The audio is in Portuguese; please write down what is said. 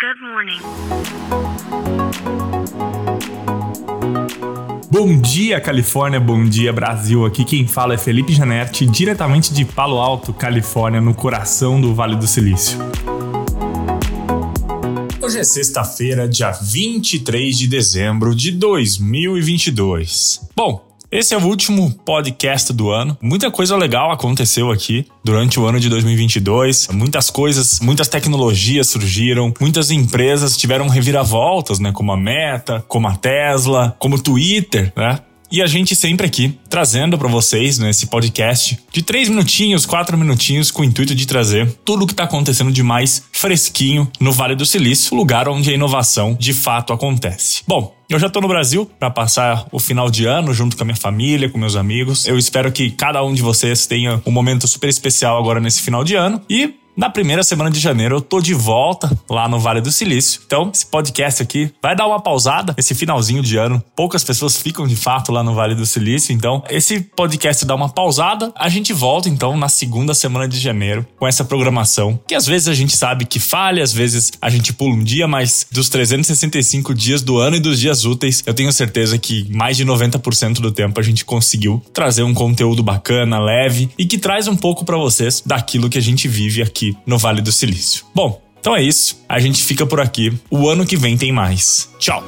Good morning. Bom dia, Califórnia, bom dia, Brasil. Aqui quem fala é Felipe Janetti, diretamente de Palo Alto, Califórnia, no coração do Vale do Silício. Hoje é sexta-feira, dia 23 de dezembro de 2022. Bom, esse é o último podcast do ano. Muita coisa legal aconteceu aqui durante o ano de 2022. Muitas coisas, muitas tecnologias surgiram, muitas empresas tiveram reviravoltas, né, como a Meta, como a Tesla, como o Twitter, né? E a gente sempre aqui trazendo para vocês nesse né, podcast de três minutinhos, quatro minutinhos, com o intuito de trazer tudo o que está acontecendo de mais fresquinho no Vale do Silício, lugar onde a inovação de fato acontece. Bom, eu já tô no Brasil para passar o final de ano junto com a minha família, com meus amigos. Eu espero que cada um de vocês tenha um momento super especial agora nesse final de ano. E na primeira semana de janeiro eu tô de volta lá no Vale do Silício. Então, esse podcast aqui vai dar uma pausada esse finalzinho de ano. Poucas pessoas ficam de fato lá no Vale do Silício, então esse podcast dá uma pausada. A gente volta então na segunda semana de janeiro com essa programação, que às vezes a gente sabe que falha, às vezes a gente pula um dia, mas dos 365 dias do ano e dos dias úteis, eu tenho certeza que mais de 90% do tempo a gente conseguiu trazer um conteúdo bacana, leve e que traz um pouco para vocês daquilo que a gente vive aqui no Vale do Silício. Bom, então é isso. A gente fica por aqui. O ano que vem tem mais. Tchau!